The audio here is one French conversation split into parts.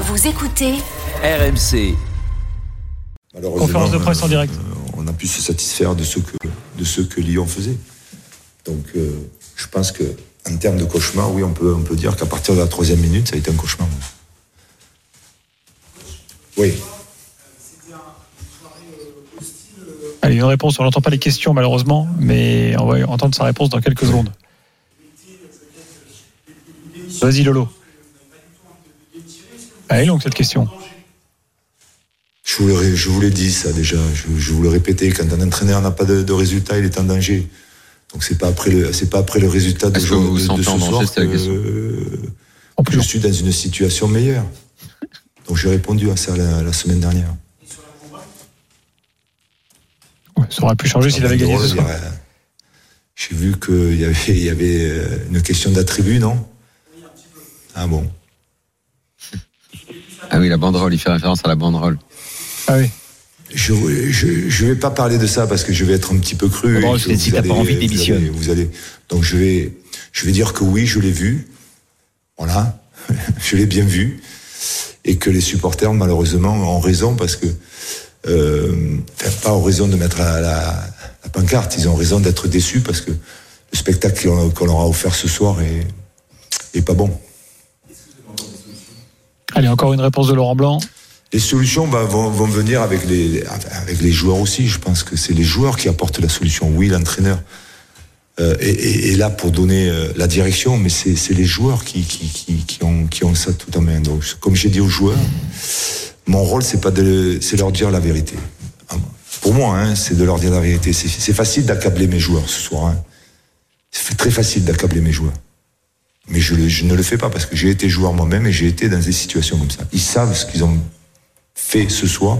Vous écoutez RMC. Conférence de presse en direct. euh, on a pu se satisfaire de ce que, de ce que Lyon faisait. Donc, euh, je pense que en termes de cauchemar, oui, on peut, on peut dire qu'à partir de la troisième minute, ça a été un cauchemar. Oui. Allez, une réponse. On n'entend pas les questions malheureusement, mais on va entendre sa réponse dans quelques secondes. Vas-y Lolo. Elle est longue cette question. Je vous, l'ai- je vous l'ai dit ça déjà, je, je vous le répétais, quand un entraîneur n'a pas de, de résultat, il est en danger. Donc c'est pas après le, c'est pas après le résultat de, jour- ce soir que, euh, En plus je suis dans une situation meilleure. Donc j'ai répondu à ça la, la semaine dernière. Ouais, ça aurait pu changer s'il avait gagné Drôle ce de soir. dire, J'ai vu qu'il y avait, il y avait une question d'attribut, non? Ah bon Ah oui, la banderole, il fait référence à la banderole. Ah oui. Je je je vais pas parler de ça parce que je vais être un petit peu cru. Bon, et que c'est- si vous t'as pas envie, vous démissionne. allez- Vous allez donc je vais je vais dire que oui, je l'ai vu. Voilà, je l'ai bien vu et que les supporters malheureusement ont raison parce que euh, enfin, pas ont raison de mettre la, la, la pancarte, ils ont raison d'être déçus parce que le spectacle qu'on qu'on leur a offert ce soir est est pas bon. Allez, encore une réponse de Laurent Blanc. Les solutions vont, venir avec les, joueurs aussi. Je pense que c'est les joueurs qui apportent la solution. Oui, l'entraîneur euh, est, est là pour donner euh, la direction, mais c'est les joueurs qui, ont, ça tout en main. Donc, comme j'ai dit aux joueurs, mon rôle, c'est pas de, c'est leur dire la vérité. Pour moi, hein, c'est de leur dire la vérité. C'est c'est facile d'accabler mes joueurs ce soir. Hein. C'est très facile d'accabler mes joueurs. Mais je, le- je ne le fais pas parce que j'ai été joueur moi-même et j'ai été dans des situations comme ça. Ils savent ce qu'ils ont fait ce soir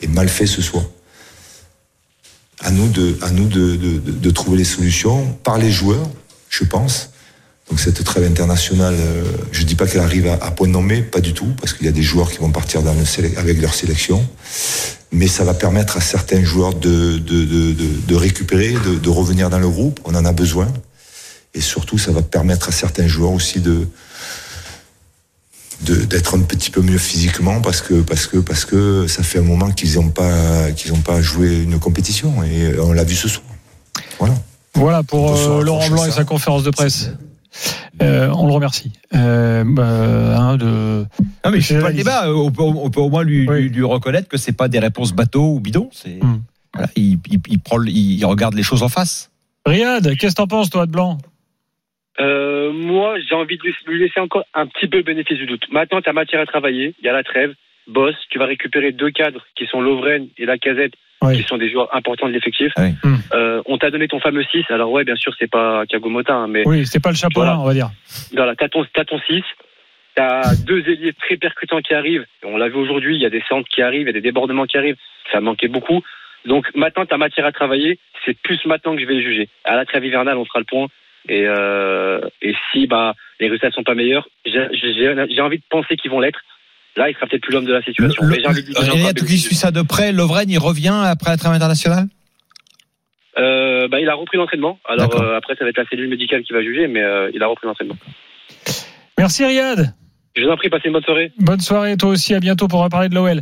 et mal fait ce soir. À nous de, à nous de, de, de- de trouver les solutions par les joueurs, je pense. Donc cette trêve internationale, euh, je dis pas qu'elle arrive à, point nommé, pas du tout, parce qu'il y a des joueurs qui vont partir dans le avec leur sélection. Mais ça va permettre à certains joueurs de, de, récupérer, de revenir dans le groupe. On en a besoin. Et surtout, ça va permettre à certains joueurs aussi de, d'être un petit peu mieux physiquement parce que parce que parce que ça fait un moment qu'ils n'ont pas qu'ils ont pas joué une compétition et on l'a vu ce soir. Voilà. Voilà pour euh, Laurent Blanc et sa conférence de presse. Euh, on le remercie. Euh, bah, hein, de... Non, mais C'est pas le débat. On peut, on peut au moins lui, Oui. lui, lui reconnaître que c'est pas des réponses bateau ou bidon. C'est Hmm. voilà, il, il, il prend, le- il regarde les choses en face. Riyad, qu'est-ce que t'en penses toi de Blanc? Euh, moi, j'ai envie de lui- laisser encore un petit peu le bénéfice du doute. Maintenant, tu as matière à travailler. Il y a la trêve. Boss, tu vas récupérer deux cadres qui sont Lovren et la casette, Oui. qui sont des joueurs importants de l'effectif. Oui. Hmm. Euh, on t'a donné ton fameux 6. Alors, ouais, bien sûr, c'est pas Kagomota, hein, mais Oui, c'était pas le chapeau Voilà. on va dire. voilà, t'as ton, t'as ton 6. T'as deux ailiers très percutants qui arrivent. On l'a vu aujourd'hui, il y a des centres qui arrivent, il y a des débordements qui arrivent. Ça manquait beaucoup. Donc maintenant, t'as matière à travailler. C'est plus maintenant que je vais juger. À la trêve hivernale, on fera le point. Et, euh, et si bah, les résultats sont pas meilleurs, j'ai envie de penser qu'ils vont l'être. Là, il sera peut-être plus l'homme de la situation. Mais j'ai envie de Riyad, peu qui suit ça de près, Lovren, il revient après la trêve internationale? Euh, bah, il a repris l'entraînement. Alors euh, après, ça va être la cellule médicale qui va juger, mais euh, il a repris l'entraînement. Merci Riyad. Je vous en prie, passez une bonne soirée. Bonne soirée toi aussi, à bientôt pour reparler de l'OL.